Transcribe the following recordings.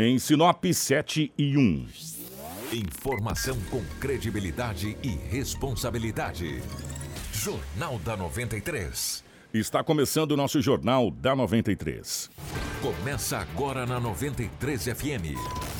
Em Sinop 7 e 1. Informação com credibilidade e responsabilidade. Jornal da 93. Está começando o nosso Jornal da 93. Começa agora na 93 FM.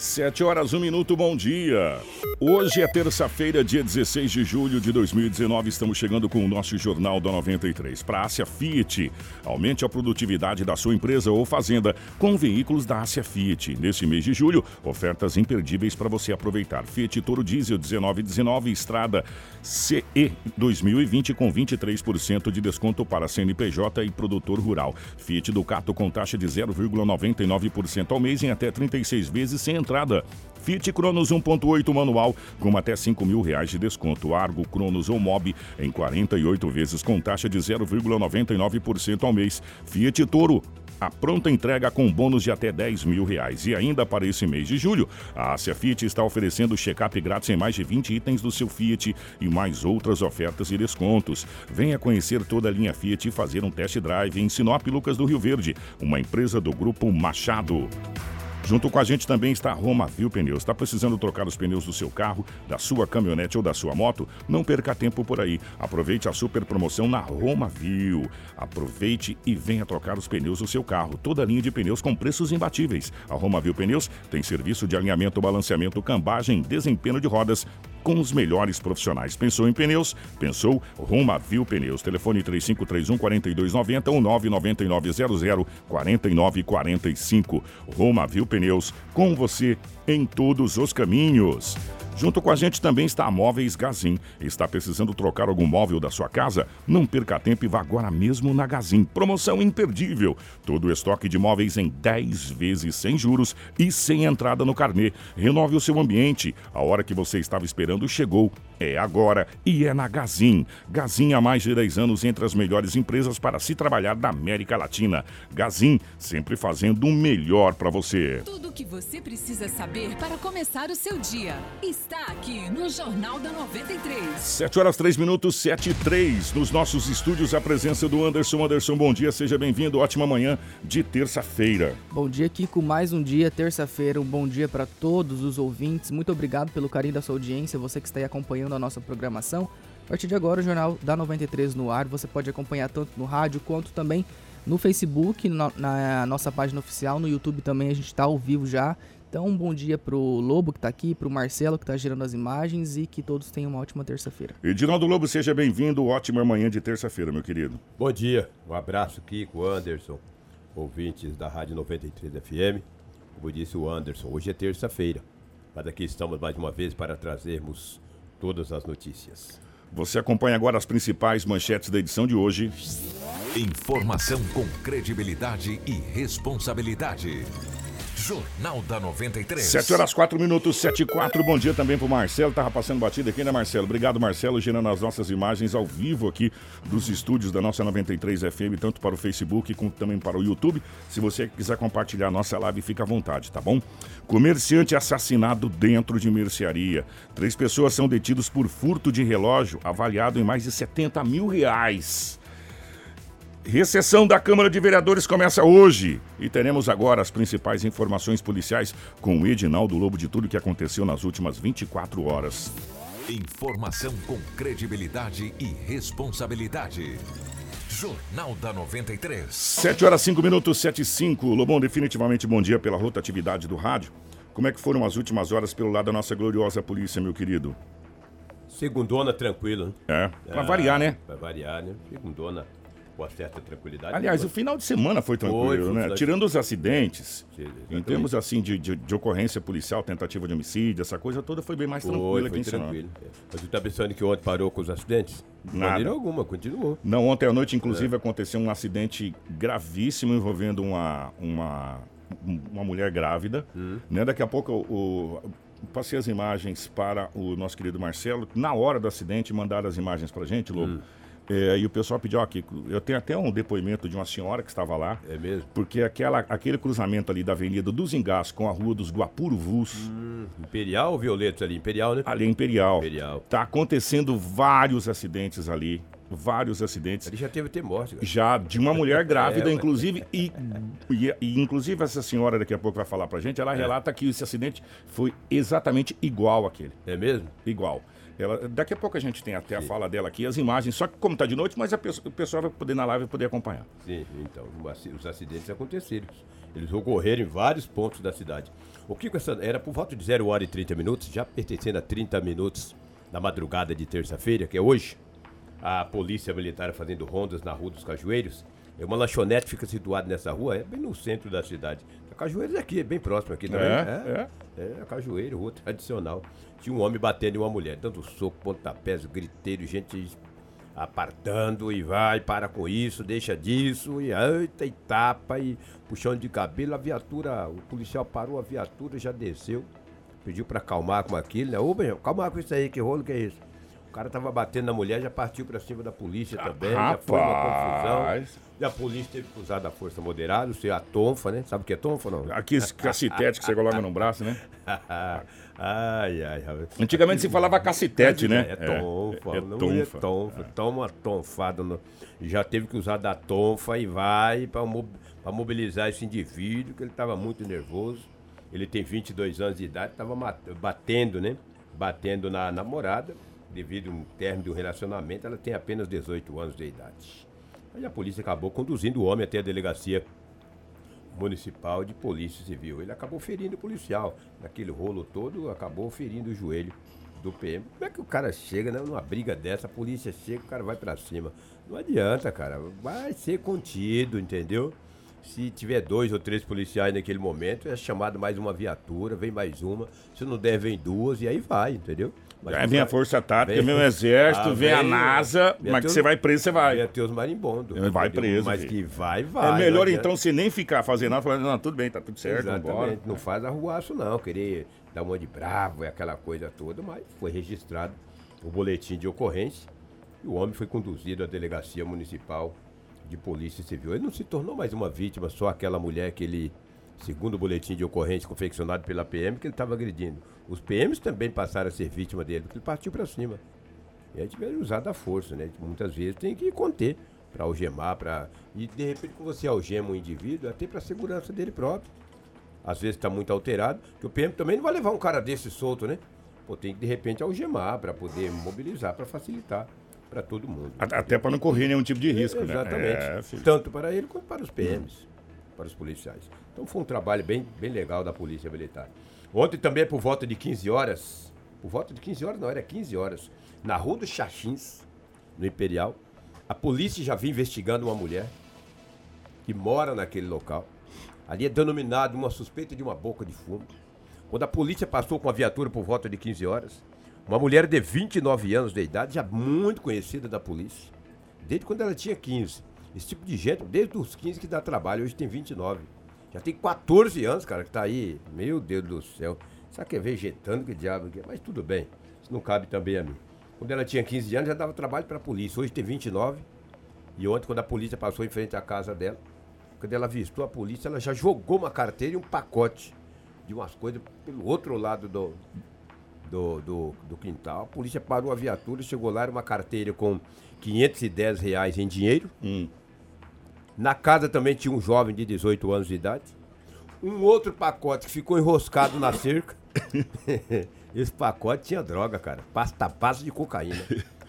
Sete horas, um minuto, bom dia. Hoje é terça-feira, dia 16 de julho de 2019. Estamos chegando com o nosso Jornal da 93. Para a Ásia Fiat, aumente a produtividade da sua empresa ou fazenda com veículos da Ásia Fiat. Neste mês de julho, ofertas imperdíveis para você aproveitar. Fiat Toro Diesel 1919, Estrada CE 2020 com 23% de desconto para CNPJ e produtor rural. Fiat Ducato com taxa de 0,99% ao mês em até 36 vezes sem entrada. Fiat Cronos 1.8 manual com até 5 mil reais de desconto. Argo Cronos ou Mob em 48 vezes com taxa de 0,99% ao mês. Fiat Toro a pronta entrega com bônus de até 10 mil reais. E ainda para esse mês de julho, a Ásia Fiat está oferecendo check-up grátis em mais de 20 itens do seu Fiat e mais outras ofertas e descontos. Venha conhecer toda a linha Fiat e fazer um test drive em Sinop Lucas do Rio Verde, uma empresa do Grupo Machado. Junto com a gente também está a Roma Viu Pneus. Está precisando trocar os pneus do seu carro, da sua caminhonete ou da sua moto? Não perca tempo por aí. Aproveite a super promoção na Roma Viu. Aproveite e venha trocar os pneus do seu carro. Toda linha de pneus com preços imbatíveis. A Roma Viu Pneus tem serviço de alinhamento, balanceamento, cambagem, desempenho de rodas com os melhores profissionais. Pensou em pneus? Pensou Roma Viu Pneus. Telefone 3531 4290 ou 99900 4945. Roma Viu Pneus, com você em todos os caminhos. Junto com a gente também está a Móveis Gazin. Está precisando trocar algum móvel da sua casa? Não perca tempo e vá agora mesmo na Gazin. Promoção imperdível. Todo o estoque de móveis em 10 vezes sem juros e sem entrada no carnê. Renove o seu ambiente. A hora que você estava esperando chegou. É agora e é na Gazin. Gazin há mais de 10 anos entre as melhores empresas para se trabalhar da América Latina. Gazin, sempre fazendo o melhor para você. Tudo o que você precisa saber para começar o seu dia está aqui no Jornal da 93. 7 horas 3 minutos, 7 e 3. Nos nossos estúdios, a presença do Anderson. Anderson, bom dia, seja bem-vindo. Ótima manhã de terça-feira. Bom dia, Kiko. Mais um dia, terça-feira. Um bom dia para todos os ouvintes. Muito obrigado pelo carinho da sua audiência, você que está aí acompanhando a nossa programação. A partir de agora, o Jornal da 93 no ar. Você pode acompanhar tanto no rádio quanto também no Facebook, na, na nossa página oficial, no YouTube também a gente está ao vivo já. Então, um bom dia pro Lobo que está aqui, pro Marcelo que está gerando as imagens e que todos tenham uma ótima terça-feira. Edinaldo Lobo, seja bem-vindo. Ótima manhã de terça-feira, meu querido. Bom dia. Um abraço, Kiko, Anderson, ouvintes da Rádio 93 FM. Como disse o Anderson, hoje é terça-feira. Mas aqui estamos mais uma vez para trazermos todas as notícias. Você acompanha agora as principais manchetes da edição de hoje. Informação com credibilidade e responsabilidade. Jornal da 93. 7 horas 4 minutos, 7 e 4. Bom dia também pro Marcelo. Tava passando batida aqui, né, Marcelo? Obrigado, Marcelo, gerando as nossas imagens ao vivo aqui dos estúdios da nossa 93 FM, tanto para o Facebook como também para o YouTube. Se você quiser compartilhar a nossa live, fica à vontade, tá bom? Comerciante assassinado dentro de mercearia. Três pessoas são detidos por furto de relógio, avaliado em mais de 70 mil reais. Recessão da Câmara de Vereadores começa hoje e teremos agora as principais informações policiais com o Edinaldo Lobo de tudo que aconteceu nas últimas 24 horas. Informação com credibilidade e responsabilidade. Jornal da 93. 7 horas 5 minutos, 7 e 5. Lobão, definitivamente bom dia pela rotatividade do rádio. Como é que foram as últimas horas pelo lado da nossa gloriosa polícia, meu querido? Segundona tranquilo, É, né? pra variar, né? Pra variar, né? Segundona uma certa tranquilidade. Aliás, o final de semana foi tranquilo, Foi, né? foi. Tirando os acidentes, Sim, em termos assim de, de, de ocorrência policial, tentativa de homicídio, essa coisa toda foi bem mais Foi, tranquila foi aqui em tranquilo. é. Mas tu tá pensando que ontem parou com os acidentes? De Nada. maneira alguma, continuou. Não, ontem à noite, É. inclusive, aconteceu um acidente gravíssimo envolvendo uma, uma, uma mulher grávida. Hum. Né? Daqui a pouco o, passei as imagens para o nosso querido Marcelo. Na hora do acidente, mandaram as imagens pra gente, Lobo. Hum. É, e o pessoal pediu, ó, Kiko, eu tenho até um depoimento de uma senhora que estava lá. É mesmo? Porque aquela, aquele cruzamento ali da Avenida dos Engás com a Rua dos Guapuruvus, Hum, Imperial ou Violetos ali? Imperial, né? ali é Imperial, Imperial. tá acontecendo vários acidentes ali. Vários acidentes. Ali já teve até morte, cara. Já de uma mulher grávida, É, inclusive, e, e, e inclusive essa senhora daqui a pouco vai falar pra gente, ela relata que esse acidente foi exatamente igual àquele. É mesmo? Igual. Ela, daqui a pouco a gente tem até a fala dela aqui, as imagens, só que como tá de noite, mas a pessoa- o pessoal vai poder na live poder acompanhar. Sim, então, os acidentes aconteceram. Eles ocorreram em vários pontos da cidade. O Kiko era por volta de 0 hora e 30 minutos, já pertencendo a 30 minutos da madrugada de terça-feira, que é hoje. A polícia militar fazendo rondas na Rua dos Cajueiros. É uma lanchonete fica situada nessa rua, é bem no centro da cidade. A Cajueiros é aqui, é bem próximo aqui também. É, é. É, a Cajueiro, rua tradicional. Tinha um homem batendo em uma mulher, dando soco, pontapés, griteiro, gente apartando e vai, para com isso, deixa disso, e eita, e tapa, e puxão de cabelo, a viatura, o policial parou a viatura, já desceu, pediu pra acalmar com aquilo, né? Ô, calmar com isso aí, que rolo que é isso? O cara tava batendo na mulher, já partiu pra cima da polícia também, já foi uma confusão. Rapaz. E a polícia teve que usar da força moderada, o seu a tonfa, né? Sabe o que é tonfa, não? Aqui esse cacetete que você coloca no braço, né? ai, ai, ai. Antigamente se falava cacetete, né? É tonfa, É, é não tonfa. é tonfa. Toma uma tonfada. No... Já teve que usar da tonfa e vai mo- pra mobilizar esse indivíduo, que ele tava muito nervoso. Ele tem 22 anos de idade, tava mat- batendo, né? Batendo na namorada, devido a um término de um relacionamento, ela tem apenas 18 anos de idade. Aí a polícia acabou conduzindo o homem até a delegacia municipal de polícia civil. Ele acabou ferindo o policial. Naquele rolo todo, acabou ferindo o joelho do PM. Como é que o cara chega né, numa briga dessa, a polícia chega, o cara vai pra cima. Não adianta, cara. Vai ser contido, entendeu? Se tiver dois ou três policiais naquele momento, é chamado mais uma viatura, vem mais uma. Se não der, vem duas e aí vai, entendeu? Aí o vem a Força Tática, vem- vem o Exército, Ah, vem a vem- NASA, vem mas que você vai preso, você vai. Vem até os marimbondos. Vai preso, Mas filho. que vai, vai. É melhor então você nem ficar fazendo nada, falando, não, tudo bem, tá tudo certo. Exatamente, não faz arruaço não, querer dar uma de bravo e aquela coisa toda, mas foi registrado o boletim de ocorrência e o homem foi conduzido à delegacia municipal de polícia civil. Ele não se tornou mais uma vítima, só aquela mulher que ele, segundo o boletim de ocorrência confeccionado pela PM, que ele estava agredindo. Os PMs também passaram a ser vítima dele, porque ele partiu para cima. E aí tiveram usado a força, né? Muitas vezes tem que conter para algemar, para e de repente quando você algema um indivíduo, é até para segurança dele próprio. Às vezes está muito alterado, que o PM também não vai levar um cara desse solto, né? Pô, tem que de repente algemar para poder mobilizar, para facilitar para todo mundo. A- Até para não correr nenhum tipo de risco, né? Exatamente. É. Tanto para ele quanto para os PMs, para os policiais. Então foi um trabalho bem, bem legal da Polícia Militar. Ontem também, por volta de 15 horas, por volta de 15 horas, não, era 15 horas, na Rua dos Xaxins, no Imperial, a polícia já vinha investigando uma mulher que mora naquele local. Ali é denominado uma suspeita de uma boca de fumo. Quando a polícia passou com a viatura por volta de 15 horas, uma mulher de 29 anos de idade, já muito conhecida da polícia, desde quando ela tinha 15. Esse tipo de gente, desde os 15 que dá trabalho, hoje tem 29. Já tem 14 anos, cara, que tá aí. Meu Deus do céu. Sabe que é vegetando, que diabo que é? Mas tudo bem. Isso não cabe também a mim. Quando ela tinha 15 anos, já dava trabalho para a polícia. Hoje tem 29. E ontem, quando a polícia passou em frente à casa dela, quando ela avistou a polícia, ela já jogou uma carteira e um pacote de umas coisas pelo outro lado do, do, do, do quintal. A polícia parou a viatura, chegou lá, era uma carteira com 510 reais em dinheiro. Hum. Na casa também tinha um jovem de 18 anos de idade. Um outro pacote que ficou enroscado na cerca. Esse pacote tinha droga, cara. Pasta pasta de cocaína.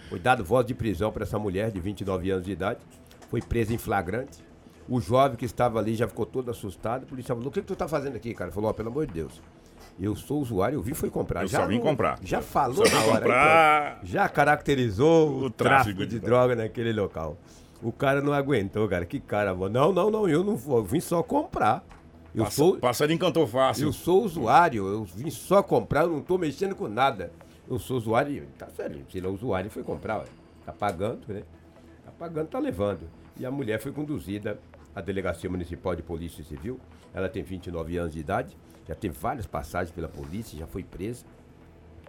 Foi dado voz de prisão para essa mulher de 29 anos de idade. Foi presa em flagrante. O jovem que estava ali já ficou todo assustado. O policial falou: O que, que tu tá fazendo aqui, cara? Ele falou: Ó, pelo amor de Deus. Eu sou usuário, eu vim foi comprar. Eu já só vim não- comprar. Já falou Só vim na hora. comprar. pronto. Já caracterizou o, O tráfico, tráfico de de droga naquele local. O cara não aguentou, cara. Que cara, mano. Não, não, não, eu não vou. Eu vim só comprar. Eu Passa- sou, Passarinho cantou fácil. eu sou usuário, eu vim só comprar, eu não tô mexendo com nada. Eu sou usuário, e tá sério, se ele é usuário, foi comprar, ué. Tá pagando, né? Tá pagando, tá levando. E a mulher foi conduzida a Delegacia Municipal de Polícia Civil. Ela tem 29 anos de idade, já teve várias passagens pela polícia, já foi presa.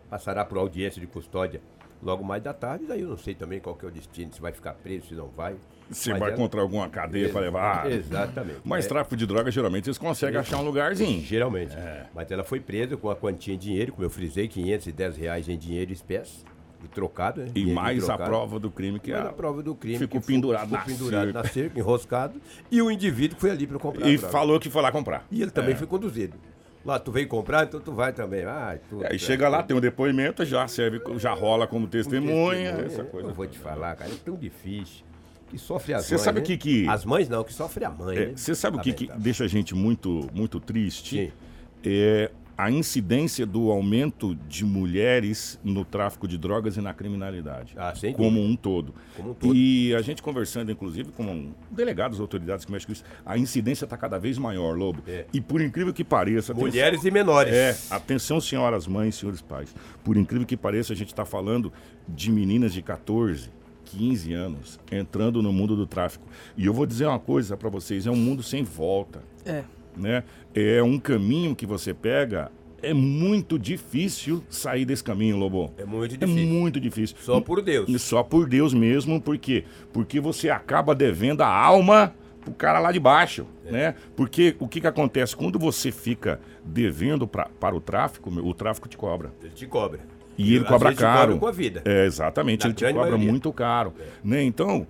Passará por audiência de custódia logo mais da tarde, daí eu não sei também qual que é o destino, se vai ficar preso, se não vai. Você Mas vai ela- encontrar alguma cadeia para levar. Exatamente. Mas É. tráfico de drogas, geralmente, eles conseguem achar um lugarzinho. Geralmente. É. Mas ela foi presa com a quantia em dinheiro, como eu frisei, 510 reais em dinheiro espécie. E trocado, né? E Dinheiro mais a trocado. prova do crime que é. a prova do crime. ficou pendurado ficou na pendurado cerca. na cerca, enroscado. E o indivíduo foi ali para comprar E a falou que foi lá comprar. E ele também É. foi conduzido. Lá, tu veio comprar, então tu vai também. Ah, tu, Aí chega lá, tem um depoimento, já serve, já rola como testemunha, Testemunha, essa coisa. Eu vou te falar, cara, é tão difícil. Que sofre as Você mães. sabe o né? que que- As mães não, que sofre a mãe. É, né? Você sabe o que, que deixa a gente muito, muito triste? Sim. É a incidência do aumento de mulheres no tráfico de drogas e na criminalidade. Ah, como um todo. Como um todo. E a gente conversando, inclusive, com delegados, autoridades que mexem com isso, a incidência está cada vez maior, Lobo. É. E por incrível que pareça. atenção- Mulheres e menores. É, atenção, senhoras mães, senhores pais. Por incrível que pareça, a gente está falando de meninas de 14, 15 anos entrando no mundo do tráfico. E eu vou dizer uma coisa para vocês: é um mundo sem volta. É. Né? É um caminho que você pega. É muito difícil sair desse caminho, Lobo. É muito É difícil. muito difícil. Só por Deus. E Só por Deus mesmo, por quê? Porque você acaba devendo a alma pro cara lá de baixo, É. né? Porque o que que acontece? Quando você fica devendo pra, para o tráfico, o tráfico te cobra. Ele te cobra. E ele Às cobra caro. cobra com a vida. É, exatamente, Na ele te cobra maioria. muito caro. Né? Então,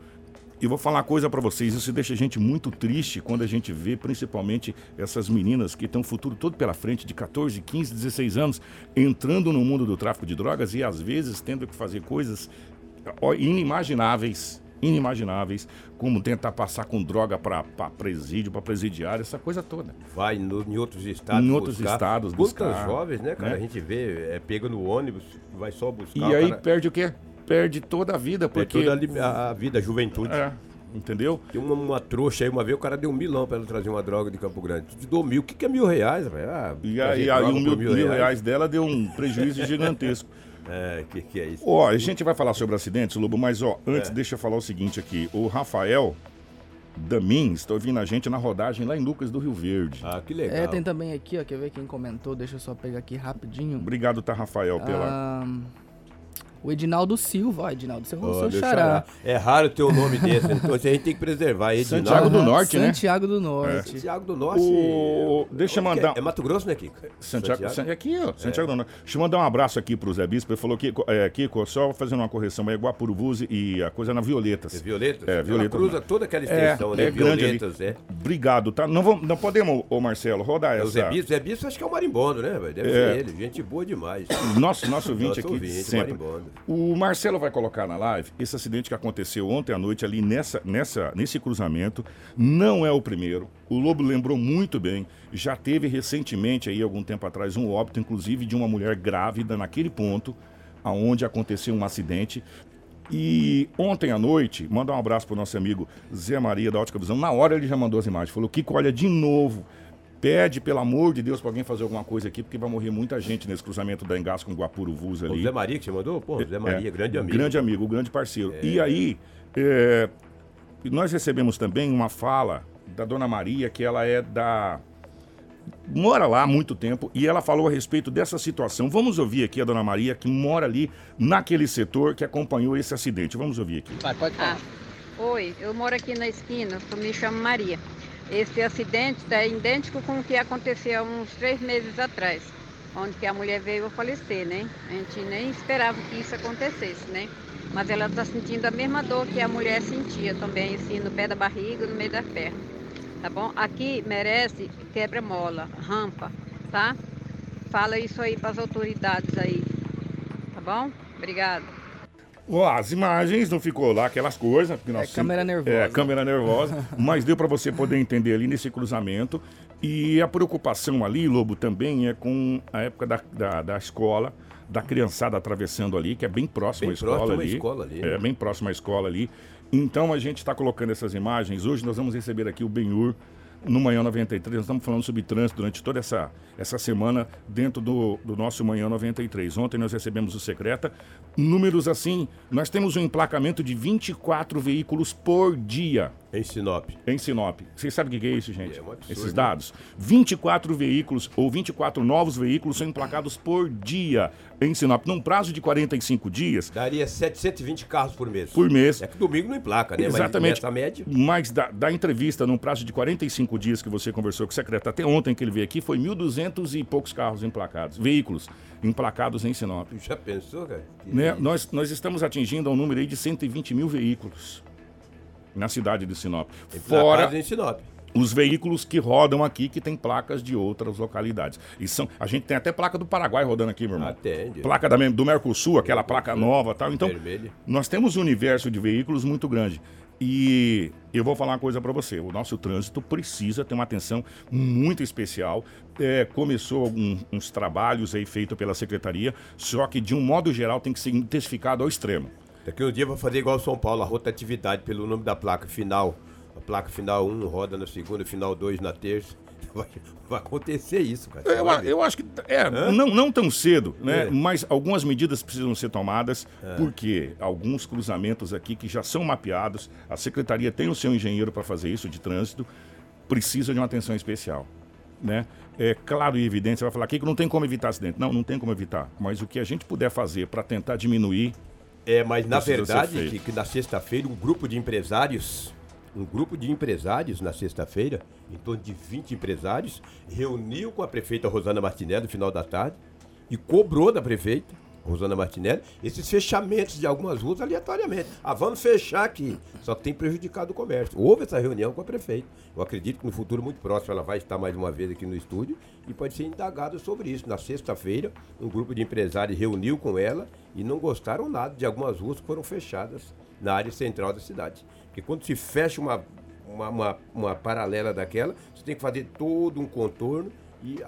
eu vou falar uma coisa pra vocês, isso deixa a gente muito triste quando a gente vê principalmente essas meninas que têm um futuro todo pela frente, de 14, 15, 16 anos, entrando no mundo do tráfico de drogas e às vezes tendo que fazer coisas inimagináveis, inimagináveis, como tentar passar com droga pra pra presídio, pra presidiário, essa coisa toda. Vai no- em outros estados. Em outros buscar. estados Quantas buscar, jovens, né, cara? né? A gente vê, é, pega no ônibus, vai só buscar. E aí cara perde o quê? Perde toda a vida, perde porque... toda a li- a, vida, a juventude. É, entendeu? Tem uma, uma trouxa aí, uma vez o cara deu um milão pra ela trazer uma droga de Campo Grande. Tu te dou mil, o que, que é mil reais, velho? Ah, E aí, aí um por mil, mil reais dela deu um prejuízo gigantesco. É, que que é isso? Ó, a gente vai falar sobre acidentes, Lobo, mas ó, antes É. deixa eu falar o seguinte aqui. O Rafael Damin está ouvindo a gente na rodagem lá em Lucas do Rio Verde. Ah, que legal. É, tem também aqui, ó. Quer ver quem comentou? Deixa eu só pegar aqui rapidinho. Obrigado, tá, Rafael, pela. Ah, o Edinaldo Silva, ó, Edinaldo Silva, é o Ó, seu xará. xará. É raro ter um nome desse, então a gente tem que preservar. Edinaldo. Santiago do Norte, né? Santiago do Norte. Santiago do Norte. O- deixa eu que mandar- É, é Mato Grosso, né, Kiko? Santiago, San- aqui, ó, Santiago do Norte. Deixa eu mandar um abraço aqui pro Zé Bispo. Ele falou que, é, Kiko, só fazendo uma correção, é Guapuruvus e a coisa na Violetas. É Violetas? É, Ela Violetas. cruza toda aquela É, extensão, né? é grande ali. Violetas, é. Obrigado, tá? Não, vamos, não podemos, ô Marcelo, rodar É o Zé essa. Bispo, Zé Bispo acho que é o marimbondo, né? velho? Deve É. ser ele. Gente boa demais. Nosso, nosso ouvinte Nosso aqui ouvinte, sempre. marimbondo. O Marcelo vai colocar na live esse acidente que aconteceu ontem à noite ali nessa, nessa, nesse cruzamento. Não é o primeiro. O Lobo lembrou muito bem. Já teve recentemente, aí, algum tempo atrás, um óbito, inclusive, de uma mulher grávida naquele ponto, aonde aconteceu um acidente. E ontem à noite, manda um abraço pro nosso amigo Zé Maria da Ótica Visão. Na hora ele já mandou as imagens. Falou, Kiko, olha de novo. Pede, pelo amor de Deus, pra alguém fazer alguma coisa aqui, porque vai morrer muita gente nesse cruzamento da Engasco com Guapuruvus O ali. Zé Maria que você mandou? Pô, Zé Maria, É, grande amigo. Grande amigo, grande parceiro. E aí, é, nós recebemos também uma fala da dona Maria, que ela é da. mora lá há muito tempo, e ela falou a respeito dessa situação. Vamos ouvir aqui a dona Maria, que mora ali naquele setor que acompanhou esse acidente. Vamos ouvir aqui. Vai, pode falar. Ah, oi, eu moro aqui na esquina, eu me chamo Maria. Esse acidente é idêntico com o que aconteceu uns três meses atrás, onde que a mulher veio a falecer, né? A gente nem esperava que isso acontecesse, né? Mas ela está sentindo a mesma dor que a mulher sentia também, assim, no pé da barriga, no meio da perna. Tá bom? Aqui merece quebra-mola, rampa, tá? Fala isso aí para as autoridades aí. Tá bom? Obrigada. As imagens não ficou lá aquelas coisas. porque nós É câmera nervosa. É, câmera nervosa. mas deu para você poder entender ali nesse cruzamento. E a preocupação ali, Lobo, também é com a época da, da, da escola, da criançada atravessando ali, que é bem próximo Bem à escola próximo ali. escola ali, É, bem próximo à escola ali. Então a gente está colocando essas imagens. Hoje nós vamos receber aqui o Benhur no Manhã 93. Nós estamos falando sobre trânsito durante toda essa, essa semana dentro do, do nosso Manhã 93. Ontem nós recebemos o Secreta. Números assim, nós temos um emplacamento de 24 veículos por dia. Em Sinop. Em Sinop. Vocês sabem o que é isso, gente? É um absurdo, Esses dados. 24 veículos ou 24 novos veículos são emplacados por dia em Sinop. Num prazo de 45 dias, Daria 720 carros por mês. por mês. É que domingo não emplaca, né? Exatamente. Mas média. Mas da, da entrevista, num prazo de 45 dias que você conversou com o secretário, até ontem que ele veio aqui, foi 1.200 e poucos carros emplacados, veículos emplacados em Sinop. Já pensou, cara? Né? Nós, nós estamos atingindo um número aí de 120 mil veículos na cidade de Sinop. Fora em Sinop. os veículos que rodam aqui, que tem placas de outras localidades. E são, a gente tem até placa do Paraguai rodando aqui, meu irmão. Atende. Placa da, do Mercosul, aquela placa nova tal. Então, Vermelha. nós temos um universo de veículos muito grande. E eu vou falar uma coisa para você: o nosso trânsito precisa ter uma atenção muito especial. É, começou algum- uns trabalhos aí feitos pela secretaria, só que de um modo geral tem que ser intensificado ao extremo. Daqui um dia vai fazer igual São Paulo, a rotatividade pelo nome da placa final. A placa final 1 roda na segunda, final 2 na terça. Vai, vai acontecer isso, cara. Eu, eu acho que é, não, não tão cedo, né? É. Mas algumas medidas precisam ser tomadas, porque alguns cruzamentos aqui que já são mapeados, a secretaria tem o seu engenheiro para fazer isso de trânsito, precisa de uma atenção especial. Né? É claro e evidente, você vai falar aqui que não tem como evitar acidente. Não, não tem como evitar. Mas o que a gente puder fazer para tentar diminuir, É, mas na verdade, que, que na sexta-feira, um grupo de empresários, um grupo de empresários na sexta-feira, em torno de 20 empresários, reuniu com a prefeita Rosana Martinelli no final da tarde e cobrou da prefeita, Rosana Martinelli, esses fechamentos de algumas ruas aleatoriamente. Ah, vamos fechar aqui. Só tem prejudicado o comércio. Houve essa reunião com a prefeita. Eu acredito que no futuro muito próximo ela vai estar mais uma vez aqui no estúdio e pode ser indagada sobre isso. Na sexta-feira, um grupo de empresários reuniu com ela e não gostaram nada de algumas ruas que foram fechadas na área central da cidade. Porque quando se fecha uma, uma, uma, uma paralela daquela, você tem que fazer todo um contorno e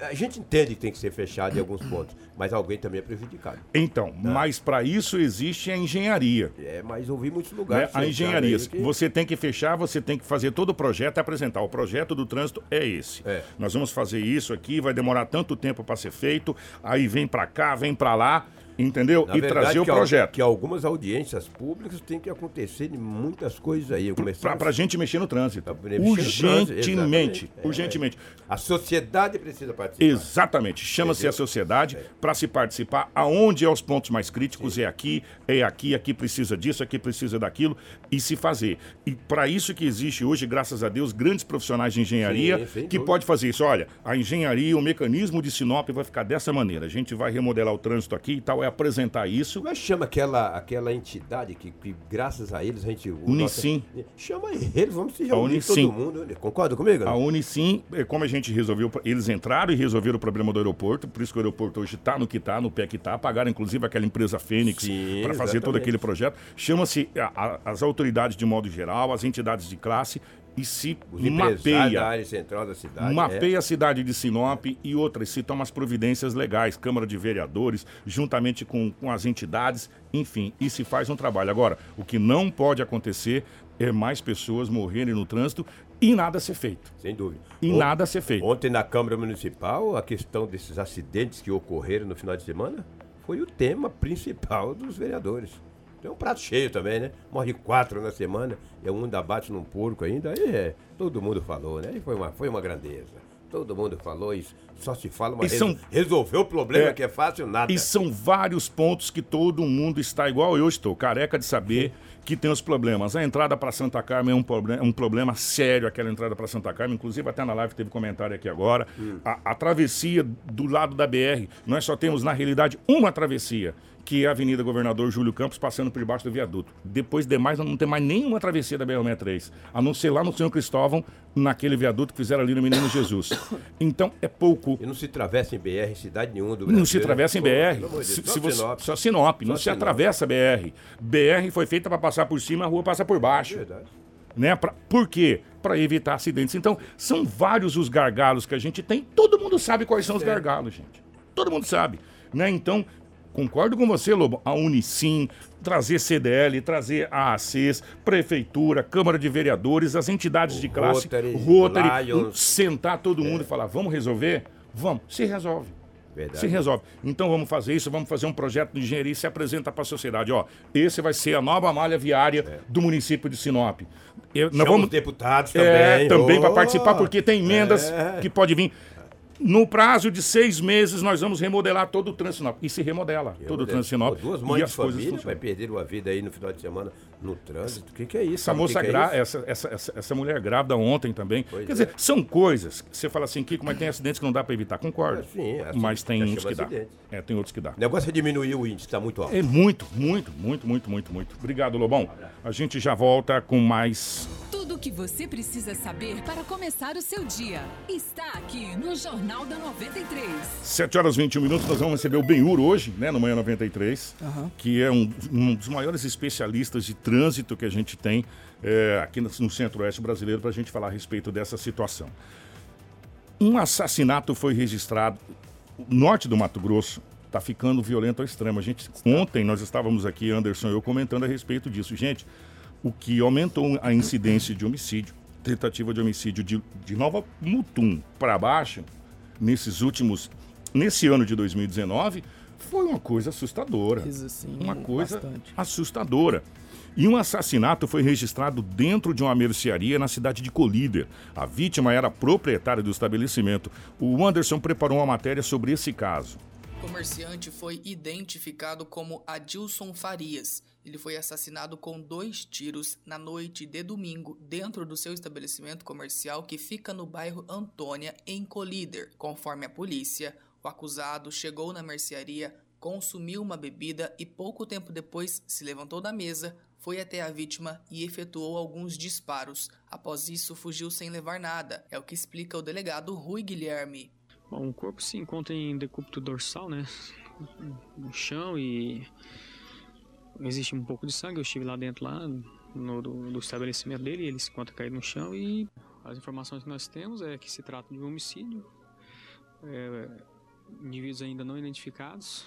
a gente entende que tem que ser fechado em alguns pontos, mas alguém também é prejudicado. então, mas para isso existe a engenharia. É, mas ouvi muitos né? lugares. A fechando engenharia. que- Você tem que fechar, você tem que fazer todo o projeto e apresentar. O projeto do trânsito é esse. É. Nós vamos fazer isso aqui, vai demorar tanto tempo para ser feito, aí vem para cá, vem para lá, entendeu? Na e verdade, trazer o que al- projeto. Que algumas audiências públicas têm que acontecer de muitas coisas aí. Comecei Pra, pra gente mexer no trânsito. Mexer no trânsito, Urgentemente. É. Urgentemente. A sociedade precisa participar. Exatamente. Chama-se a sociedade para se participar. Aonde é os pontos mais críticos? É aqui, é aqui, aqui precisa disso, aqui precisa daquilo e se fazer. E para isso que existe hoje, graças a Deus, grandes profissionais de engenharia Sim, sem que pode fazer isso. Olha, a engenharia, o mecanismo de Sinop vai ficar dessa maneira. A gente vai remodelar o trânsito aqui e tal, é apresentar isso. Como é chama aquela, aquela entidade que, que, graças a eles, a gente... Unicim. nosso- chama eles, vamos se reunir Unicim. todo mundo. Concorda comigo? A Unicim, é, como a gente resolveu, eles entraram e resolveram o problema do aeroporto, por isso que o aeroporto hoje está no que está, no pé que está, pagaram inclusive aquela empresa Fênix para fazer todo aquele projeto. Chama-se a- a- as autoridades de modo geral, as entidades de classe e se mapeia. área central da cidade. Mapeia a cidade de Sinop e outras, se toma as providências legais, Câmara de Vereadores, juntamente com, com as entidades, enfim, e se faz um trabalho. Agora, o que não pode acontecer é mais pessoas morrerem no trânsito e nada ser feito. É, sem dúvida. E nada ser feito. Ontem na Câmara Municipal, a questão desses acidentes que ocorreram no final de semana foi o tema principal dos vereadores. Tem um prato cheio também, né? Morre quatro na semana, é um ainda bate num porco ainda. Aí é, todo mundo falou, né? E foi uma, foi uma grandeza. Todo mundo falou isso. Só se fala, mas E são- resolver o problema É. que é fácil, nada. E são vários pontos que todo mundo está igual eu estou, careca de saber que tem os problemas. A entrada para Santa Carmen é um, proble um problema sério, aquela entrada para Santa Carmen. Inclusive, até na live teve comentário aqui agora. A, a travessia do lado da BR, nós só temos, na realidade, uma travessia, que é a Avenida Governador Júlio Campos, passando por debaixo do viaduto. Depois demais, não tem mais nenhuma travessia da BR-63, a não ser lá no Senhor Cristóvão, naquele viaduto que fizeram ali no Menino Jesus. Então, é pouco. E não se atravessa em BR em cidade nenhuma do Não Brasil. se atravessa em né? Pô, BR. de Se, Deus, se só você- Sinop. só Sinop, não Só se Sinop. atravessa BR. BR foi feita para passar por cima, a rua passa por baixo. Verdade. Né? Pra, por quê? Para evitar acidentes. Então, são vários os gargalos que a gente tem. Todo mundo sabe quais são os gargalos, gente. Todo mundo sabe. Né? Então, concordo com você, Lobo. A Unicim, trazer CDL, trazer a ACES, Prefeitura, Câmara de Vereadores, as entidades de classe, Rotary, Rotary, Lions. sentar todo mundo e falar, vamos resolver? Vamos. Se resolve. Verdade. Se resolve. Então vamos fazer isso, vamos fazer um projeto de engenharia e se apresenta para a sociedade. Ó, esse vai ser a nova malha viária é. do município de Sinop. Eu, nós vamos deputados também. É, também oh. para participar, porque tem emendas é. que pode vir. No prazo de seis meses, nós vamos remodelar todo o trânsito E se remodela Remodel. todo o trânsito Sinop. Pô, duas mães de família vai perder uma vida aí no final de semana no trânsito. O que, que, é isso? Essa moça que que é essa, essa, essa, essa, mulher grávida ontem também. Pois Quer é. dizer, são coisas. Você fala assim, Kiko, mas tem acidentes que não dá para evitar. Concordo. É, sim, é assim, mas tem outros que acidente. dá. É, tem outros que dá. O negócio é diminuir o índice, está muito alto. É muito, muito, muito, muito, muito, muito. Obrigado, Lobão. A gente já volta com mais tudo o que você precisa saber para começar o seu dia está aqui no Jornal da 93. 7 horas e 21 minutos, nós vamos receber o Benhur hoje, né, no Manhã 93, uhum. que é um, um, dos maiores especialistas de trânsito que a gente tem é, aqui no, Centro-Oeste brasileiro para a gente falar a respeito dessa situação. Um assassinato foi registrado no norte do Mato Grosso, está ficando violento ao extremo. A gente, ontem nós estávamos aqui, Anderson e eu, comentando a respeito disso. Gente, o que aumentou a incidência de homicídio, tentativa de homicídio de, de Nova Mutum para baixo, nesses últimos, nesse ano de 2019, foi uma coisa assustadora. Sim, uma coisa bastante. assustadora. E um assassinato foi registrado dentro de uma mercearia na cidade de Colíder. A vítima era proprietária do estabelecimento. O Anderson preparou uma matéria sobre esse caso. O comerciante foi identificado como Adilson Farias. Ele foi assassinado com dois tiros na noite de domingo dentro do seu estabelecimento comercial que fica no bairro Antônia, em Colíder. Conforme a polícia, o acusado chegou na mercearia, consumiu uma bebida e pouco tempo depois se levantou da mesa, foi até a vítima e efetuou alguns disparos. Após isso, fugiu sem levar nada. É o que explica o delegado Rui Guilherme. Bom, o corpo se encontra em decúbito dorsal, né? No chão e existe um pouco de sangue. Eu estive lá dentro, lá no do, do estabelecimento dele, ele se encontra caído no chão e as informações que nós temos é que se trata de um homicídio. É, indivíduos ainda não identificados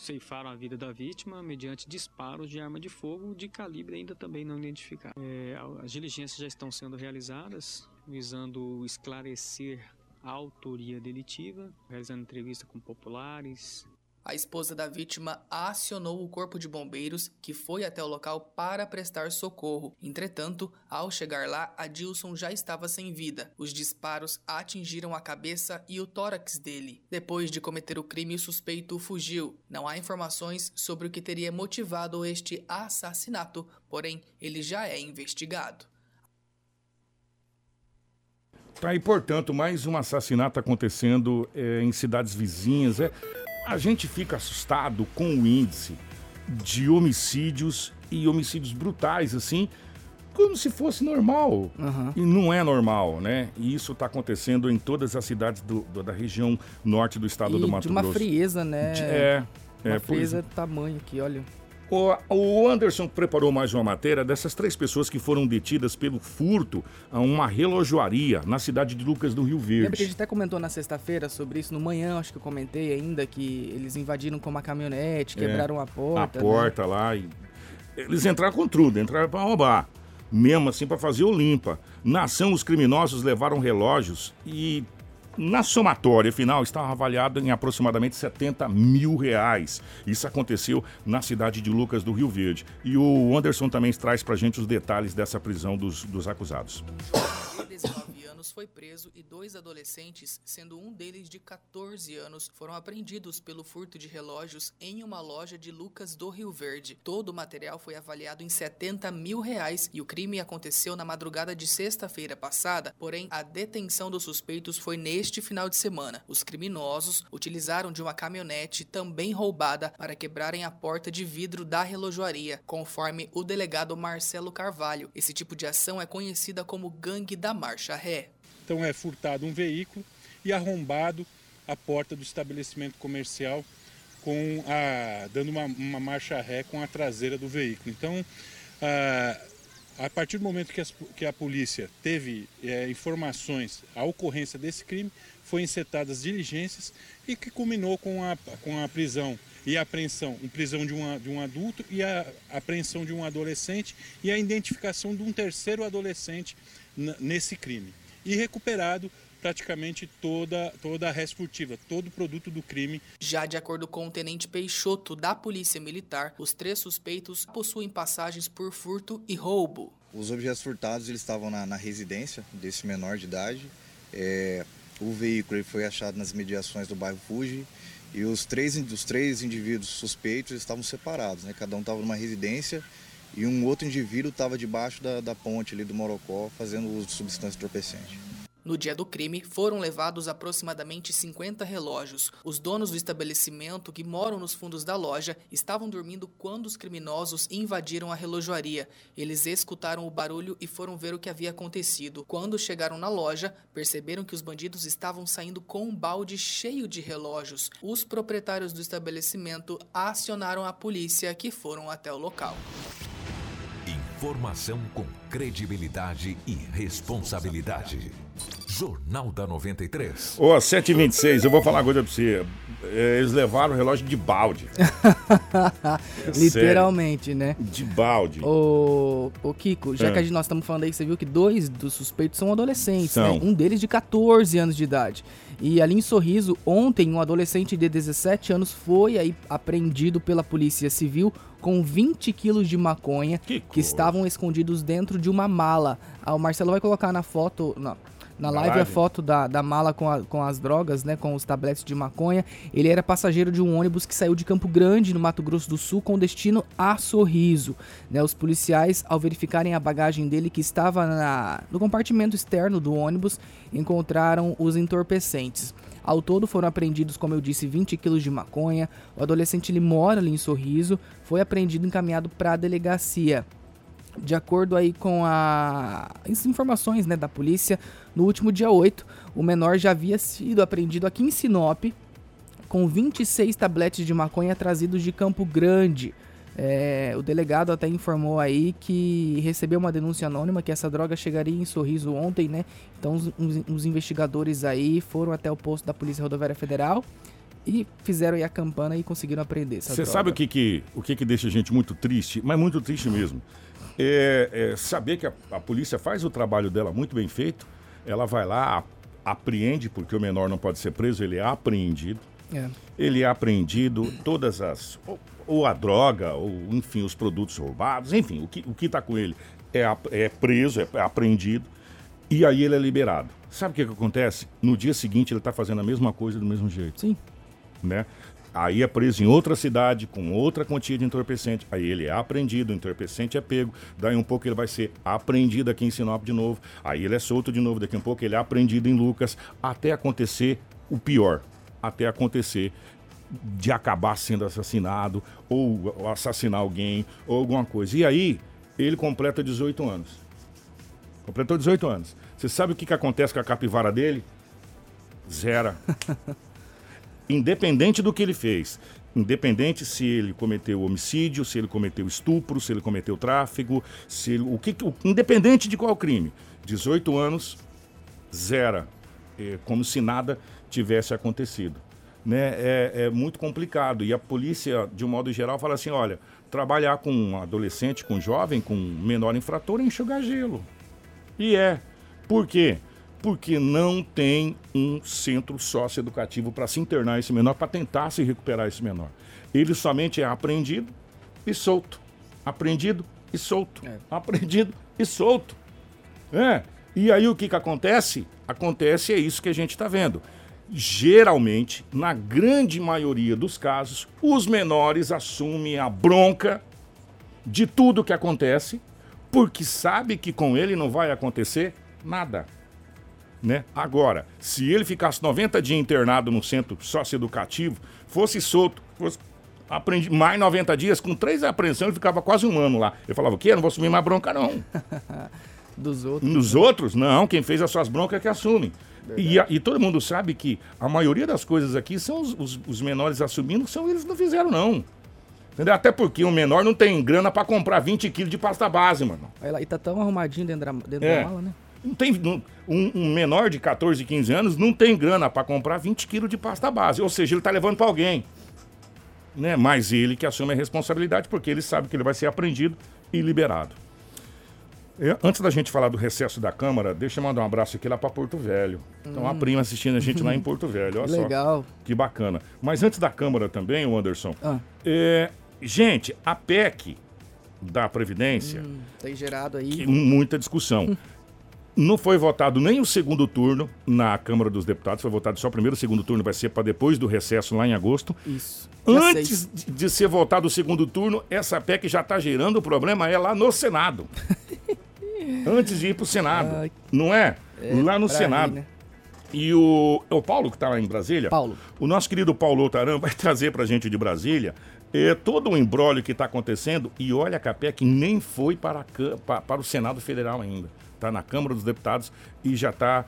ceifaram a vida da vítima mediante disparos de arma de fogo de calibre ainda também não identificado. É, as diligências já estão sendo realizadas visando esclarecer a autoria delitiva, realizando entrevista com populares. A esposa da vítima acionou o corpo de bombeiros, que foi até o local para prestar socorro. Entretanto, ao chegar lá, Adilson já estava sem vida. Os disparos atingiram a cabeça e o tórax dele. Depois de cometer o crime, o suspeito fugiu. Não há informações sobre o que teria motivado este assassinato, porém, ele já é investigado. Tá aí, portanto, mais um assassinato acontecendo é, em cidades vizinhas. É, a gente fica assustado com o índice de homicídios e homicídios brutais, assim, como se fosse normal. Uhum. E não é normal, né? E isso está acontecendo em todas as cidades do, do, da região norte do estado e do Mato Grosso. De uma Grosso. frieza, né? De, é. Uma é, frieza é. tamanho aqui, olha. O Anderson preparou mais uma matéria dessas três pessoas que foram detidas pelo furto a uma relojoaria na cidade de Lucas do Rio Verde. Lembra que a gente até comentou na sexta-feira sobre isso, no manhã acho que eu comentei ainda, que eles invadiram com uma caminhonete, é, quebraram é, a porta. A porta né? lá e... Eles entraram com tudo, entraram para roubar. Mesmo assim, para fazer o limpa. Na ação, os criminosos levaram relógios e na somatória final estava avaliado em aproximadamente 70 mil reais. Isso aconteceu na cidade de Lucas do Rio Verde. E o Anderson também traz para gente os detalhes dessa prisão dos, dos acusados anos foi preso e dois adolescentes, sendo um deles de 14 anos, foram apreendidos pelo furto de relógios em uma loja de Lucas do Rio Verde. Todo o material foi avaliado em 70 mil reais e o crime aconteceu na madrugada de sexta-feira passada, porém a detenção dos suspeitos foi neste final de semana. Os criminosos utilizaram de uma caminhonete também roubada para quebrarem a porta de vidro da relojoaria, conforme o delegado Marcelo Carvalho. Esse tipo de ação é conhecida como gangue da marcha ré. Então é furtado um veículo e arrombado a porta do estabelecimento comercial com a, dando uma, uma marcha ré com a traseira do veículo. Então, a, a partir do momento que, as, que a polícia teve é, informações, a ocorrência desse crime, foi encetadas diligências e que culminou com a, com a prisão e a apreensão, a prisão de, uma, de um adulto e a apreensão de um adolescente e a identificação de um terceiro adolescente nesse crime e recuperado praticamente toda, toda a récia furtiva, todo o produto do crime. Já de acordo com o tenente Peixoto da Polícia Militar, os três suspeitos possuem passagens por furto e roubo. Os objetos furtados eles estavam na, na residência desse menor de idade. É, o veículo ele foi achado nas mediações do bairro Fuji e os três, os três indivíduos suspeitos estavam separados, né? cada um estava numa residência e um outro indivíduo estava debaixo da, da ponte ali do Morocó fazendo uso de substância entorpecente. No dia do crime, foram levados aproximadamente 50 relógios. Os donos do estabelecimento, que moram nos fundos da loja, estavam dormindo quando os criminosos invadiram a relojoaria. Eles escutaram o barulho e foram ver o que havia acontecido. Quando chegaram na loja, perceberam que os bandidos estavam saindo com um balde cheio de relógios. Os proprietários do estabelecimento acionaram a polícia, que foram até o local. Informação com credibilidade e responsabilidade. Jornal da 93. Ô, 7h26, eu vou falar uma coisa pra você. É, Eles levaram o relógio de balde. Literalmente, né? De balde. Ô, ô Kiko, já É. que a gente, nós estamos falando aí, você viu que dois dos suspeitos são adolescentes, São. né? Um deles de 14 anos de idade. E ali em Sorriso, ontem, um adolescente de 17 anos foi aí apreendido pela Polícia Civil com 20 quilos de maconha que, estavam escondidos dentro de uma mala. Ah, o Marcelo vai colocar na foto, na, na live, a foto da, da mala com, a- com as drogas, né? Com os tabletes de maconha. Ele era passageiro de um ônibus que saiu de Campo Grande, no Mato Grosso do Sul, com destino a Sorriso. Né, os policiais, ao verificarem a bagagem dele que estava na- no compartimento externo do ônibus, encontraram os entorpecentes. Ao todo foram apreendidos, como eu disse, 20 quilos de maconha. O adolescente ele mora ali em Sorriso, foi apreendido e encaminhado para a delegacia. De acordo aí com a- as informações né, da polícia, no último dia 8, o menor já havia sido apreendido aqui em Sinop com 26 tabletes de maconha trazidos de Campo Grande. É, o delegado até informou aí que recebeu uma denúncia anônima que essa droga chegaria em Sorriso ontem, né? Então os, os- os investigadores aí foram até o posto da Polícia Rodoviária Federal e fizeram aí a campana e conseguiram apreender essa Você droga. sabe o que que, o que que deixa a gente muito triste, mas muito triste mesmo? É, é saber que a, a polícia faz o trabalho dela muito bem feito, ela vai lá, apreende, porque o menor não pode ser preso, ele é apreendido. É. Ele é apreendido, todas as. Ou, ou a droga, ou enfim, os produtos roubados, enfim, o que o está com ele é, é preso, é apreendido, e aí ele é liberado. Sabe o que, que acontece? No dia seguinte ele está fazendo a mesma coisa do mesmo jeito. Sim. Né? Aí é preso em outra cidade, com outra quantia de entorpecente. Aí ele é apreendido, o entorpecente é pego. Daí um pouco ele vai ser apreendido aqui em Sinop de novo. Aí ele é solto de novo. Daqui a pouco ele é apreendido em Lucas. Até acontecer o pior. Até acontecer de acabar sendo assassinado, ou assassinar alguém, ou alguma coisa. E aí ele completa 18 anos. Completou 18 anos. Você sabe o que, que acontece com a capivara dele? Zera. Independente do que ele fez. Independente se ele cometeu homicídio, se ele cometeu estupro, se ele cometeu tráfico, se ele, o que, independente de qual crime. 18 anos, zera. É, como se nada tivesse acontecido. Né? É, é muito complicado. E a polícia, de um modo geral, fala assim: olha, trabalhar com um adolescente, com um jovem, com um menor infrator é enxugar gelo. E é. Por quê? Porque não tem um centro socioeducativo para se internar esse menor, para tentar se recuperar esse menor. Ele somente é apreendido e solto. Apreendido e solto. Apreendido e solto. É. E aí o que, que acontece? Acontece é isso que a gente está vendo. Geralmente, na grande maioria dos casos, os menores assumem a bronca de tudo que acontece, porque sabe que com ele não vai acontecer nada. Né? Agora, se ele ficasse 90 dias internado no centro socioeducativo, fosse solto, fosse aprendi mais 90 dias, com três apreensões, ele ficava quase um ano lá. Eu falava, o quê? Eu não vou assumir mais bronca, não. Dos outros. Nos outros, não. Quem fez as suas broncas é que assume. E, e todo mundo sabe que a maioria das coisas aqui são os, os- os menores assumindo, são eles que não fizeram, não. Entendeu? Até porque o menor não tem grana pra comprar 20 quilos de pasta base, mano. Olha lá, e tá tão arrumadinho dentro da, dentro É. da mala, né? Não tem, não- um, um menor de 14, 15 anos não tem grana pra comprar 20 quilos de pasta base. Ou seja, ele tá levando pra alguém. Né? Mas ele que assume a responsabilidade porque ele sabe que ele vai ser apreendido e liberado. Eu- antes da gente falar do recesso da Câmara, deixa eu mandar um abraço aqui lá para Porto Velho. Então, a Hum. prima assistindo a gente lá em Porto Velho. Olha Legal. só. Que bacana. Mas antes da Câmara também, o Anderson. Ah. é, gente, a PEC da Previdência, Hum, tem gerado aí. que muita discussão. Não foi votado nem o segundo turno na Câmara dos Deputados, foi votado só o primeiro, o segundo turno vai ser para depois do recesso lá em agosto. Isso. Antes de- de ser votado o segundo turno, essa PEC já está gerando problema é lá no Senado. Antes de ir para o Senado, Ai. não é? É, lá no Senado. né? E o, é o Paulo que está lá em Brasília? Paulo. O nosso querido Paulo Taran vai trazer para a gente de Brasília é, todo o embrólio que está acontecendo. E olha que a PEC nem foi para, a Cã- pa- para o Senado Federal ainda. Está na Câmara dos Deputados e já está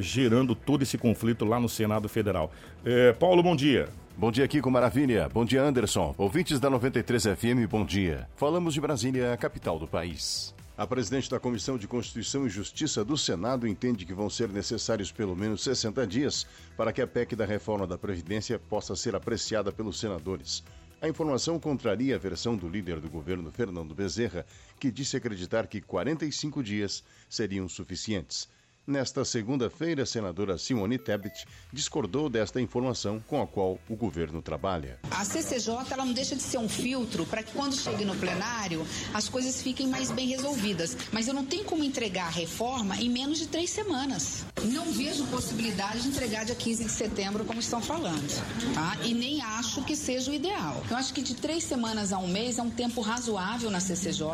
gerando todo esse conflito lá no Senado Federal. É, Paulo, bom dia. Bom dia, Kiko Maravilha. Bom dia, Anderson. Ouvintes da 93 FM, bom dia. Falamos de Brasília, a capital do país. A presidente da Comissão de Constituição e Justiça do Senado entende que vão ser necessários pelo menos 60 dias para que a PEC da reforma da Previdência possa ser apreciada pelos senadores. A informação contraria a versão do líder do governo, Fernando Bezerra, que disse acreditar que 45 dias seriam suficientes. Nesta segunda-feira, a senadora Simone Tebet discordou desta informação com a qual o governo trabalha. A CCJ ela não deixa de ser um filtro para que quando chegue no plenário as coisas fiquem mais bem resolvidas. Mas eu não tenho como entregar a reforma em menos de três semanas. Não vejo possibilidade de entregar dia 15 de setembro, como estão falando. Tá? E nem acho que seja o ideal. Eu acho que de três semanas a um mês é um tempo razoável na CCJ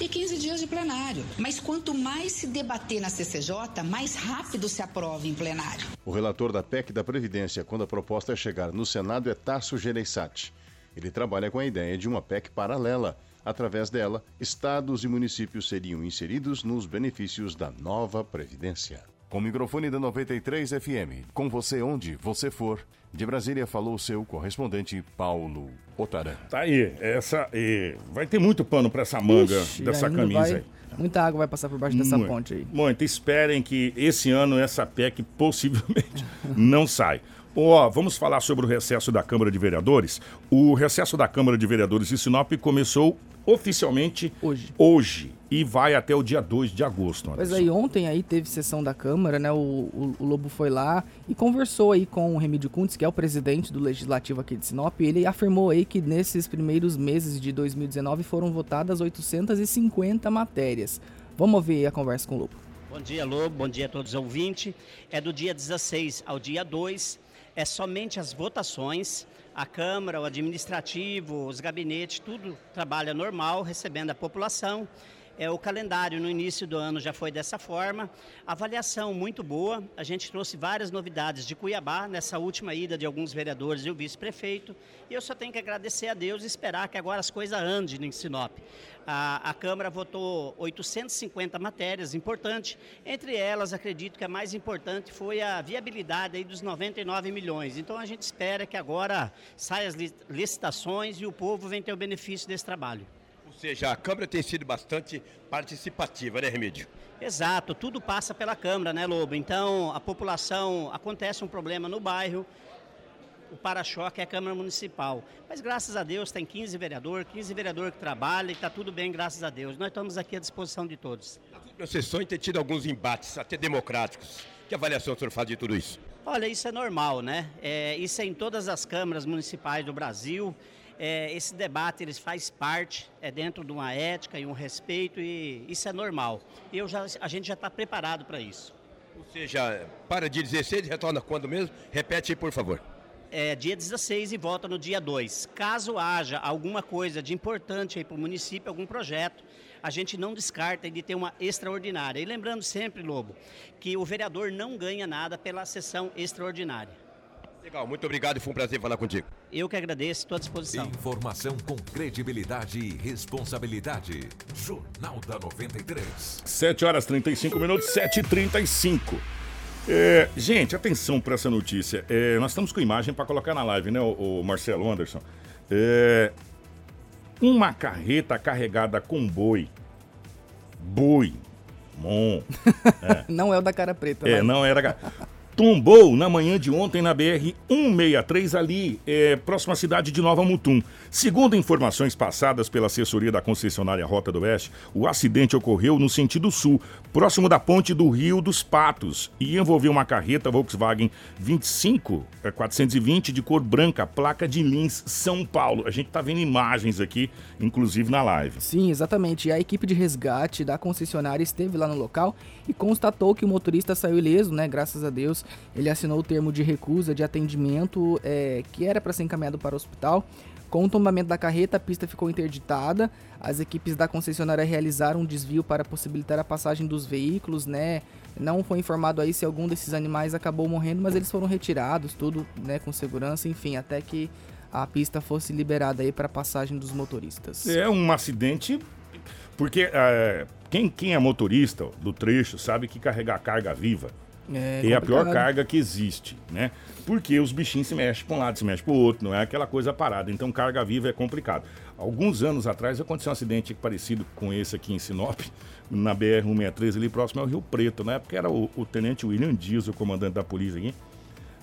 e 15 dias de plenário. Mas quanto mais se debater na CCJ, mais rápido se aprova em plenário. O relator da PEC da Previdência, quando a proposta chegar no Senado, é Tasso Gereissati. Ele trabalha com a ideia de uma PEC paralela. Através dela, estados e municípios seriam inseridos nos benefícios da nova Previdência. Com o microfone da 93 FM, com você onde você for, de Brasília falou seu correspondente Paulo Otaran. Tá aí, essa. e vai ter muito pano para essa manga Ixi, dessa camisa vai- aí. Muita água vai passar por baixo dessa Muito. ponte aí. Muito. Esperem que esse ano essa PEC possivelmente não sai. Ó, vamos falar sobre o recesso da Câmara de Vereadores. O recesso da Câmara de Vereadores de Sinop começou oficialmente hoje, hoje e vai até o dia 2 de agosto. Pois Anderson. aí, ontem aí teve sessão da Câmara, né? O, o, o Lobo foi lá e conversou aí com o Remídio Kuntz, que é o presidente do Legislativo aqui de Sinop. E ele afirmou aí que nesses primeiros meses de 2019 foram votadas 850 matérias. Vamos ouvir a conversa com o Lobo. Bom dia, Lobo. Bom dia a todos os ouvintes. É do dia 16 ao dia 2. É somente as votações. A Câmara, o Administrativo, os gabinetes, tudo trabalha normal, recebendo a população. É, o calendário no início do ano já foi dessa forma. Avaliação muito boa. A gente trouxe várias novidades de Cuiabá nessa última ida de alguns vereadores e o vice-prefeito. E eu só tenho que agradecer a Deus e esperar que agora as coisas andem em Sinop. A, a Câmara votou 850 matérias importantes. Entre elas, acredito que a mais importante foi a viabilidade aí dos 99 milhões. Então a gente espera que agora saiam as li- licitações e o povo venha ter o benefício desse trabalho. Ou seja, a Câmara tem sido bastante participativa, né, Remídio? Exato, tudo passa pela Câmara, né, Lobo? Então, a população, acontece um problema no bairro, o para-choque é a Câmara Municipal. Mas, graças a Deus, tem 15 vereadores, 15 vereadores que trabalham e está tudo bem, graças a Deus. Nós estamos aqui à disposição de todos. Nas sessões tem tido alguns embates, até democráticos. Que avaliação o senhor faz de tudo isso? Olha, isso é normal, né? É, isso é em todas as câmaras municipais do Brasil. É, esse debate eles faz parte, é dentro de uma ética e um respeito e isso é normal. E eu já, a gente já está preparado para isso. Ou seja, para dia 16 retorna quando mesmo? Repete aí, por favor. É dia 16 e volta no dia 2. Caso haja alguma coisa de importante aí para o município, algum projeto, a gente não descarta de ter uma extraordinária. E lembrando sempre, Lobo, que o vereador não ganha nada pela sessão extraordinária. Legal, muito obrigado e foi um prazer falar contigo. Eu que agradeço, estou à disposição. Informação com credibilidade e responsabilidade. Jornal da 93. 7 horas 35 minutos, 7h35. É, gente, atenção para essa notícia. É, nós estamos com imagem para colocar na live, né, o, Marcelo Anderson? É, uma carreta carregada com boi. Boi. Bom. Não é o da cara preta. É, mas- não era. Tombou na manhã de ontem na BR 163 ali, é, próxima à cidade de Nova Mutum. Segundo informações passadas pela assessoria da concessionária Rota do Oeste, o acidente ocorreu no sentido sul, próximo da ponte do Rio dos Patos, e envolveu uma carreta Volkswagen 25 é, 420 de cor branca, placa de Lins, São Paulo. A gente tá vendo imagens aqui, inclusive na live. Sim, exatamente. E a equipe de resgate da concessionária esteve lá no local e constatou que o motorista saiu ileso, né? Graças a Deus. Ele assinou o termo de recusa de atendimento é, que era para ser encaminhado para o hospital. Com o tombamento da carreta, a pista ficou interditada. As equipes da concessionária realizaram um desvio para possibilitar a passagem dos veículos, né? Não foi informado aí se algum desses animais acabou morrendo, mas eles foram retirados, tudo, né, com segurança, enfim, até que a pista fosse liberada aí para passagem dos motoristas. É um acidente porque é, quem, quem é motorista do trecho sabe que carregar carga viva é, é a pior carga que existe, né? Porque os bichinhos se mexem para um lado, se mexem para o outro, não é aquela coisa parada. Então, carga viva é complicado. Alguns anos atrás aconteceu um acidente parecido com esse aqui em Sinop, na BR-163, ali próximo ao Rio Preto. Na época era o, o tenente William Dias, o comandante da polícia aqui.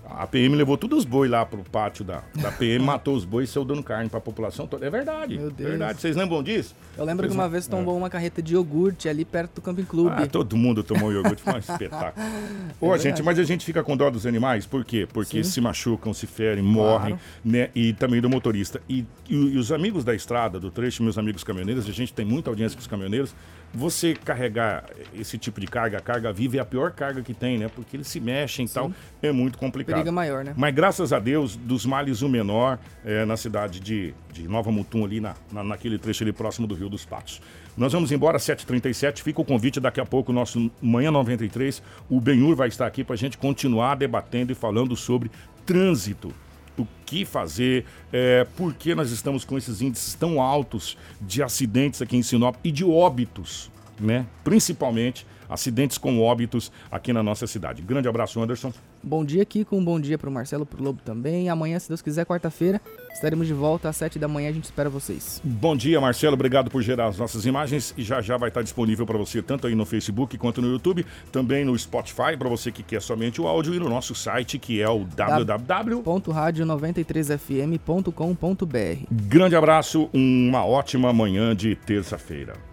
A PM levou todos os bois lá pro pátio da, da PM, matou os bois e saiu dando carne pra população toda. É verdade. Meu Deus. Verdade. Vocês lembram disso? Eu lembro Vocês que uma vez tombou é. uma carreta de iogurte ali perto do Camping Clube. Ah, todo mundo tomou iogurte, foi um espetáculo. É Ô, gente, mas a gente fica com dó dos animais, por quê? Porque Sim. se machucam, se ferem, morrem, né? E também do motorista. E, e, e os amigos da estrada, do trecho, meus amigos caminhoneiros, a gente tem muita audiência com os caminhoneiros, você carregar esse tipo de carga, a carga viva é a pior carga que tem, né? Porque eles se mexem e tal, é muito complicado. Periga maior, né? Mas graças a Deus, dos males o menor, é, na cidade de, de Nova Mutum, ali na, na, naquele trecho ali próximo do Rio dos Patos. Nós vamos embora às 7h37, fica o convite daqui a pouco, nosso Manhã 93. O Benhur vai estar aqui para a gente continuar debatendo e falando sobre trânsito o que fazer, é, por que nós estamos com esses índices tão altos de acidentes aqui em Sinop e de óbitos, né? Principalmente acidentes com óbitos aqui na nossa cidade. Grande abraço, Anderson. Bom dia, Kiko. Um bom dia para o Marcelo, para o Lobo também. Amanhã, se Deus quiser, quarta-feira, estaremos de volta às 7 da manhã. A gente espera vocês. Bom dia, Marcelo. Obrigado por gerar as nossas imagens e já já vai estar disponível para você tanto aí no Facebook quanto no YouTube, também no Spotify para você que quer somente o áudio e no nosso site que é o www.radio93fm.com.br. Grande abraço, uma ótima manhã de terça-feira.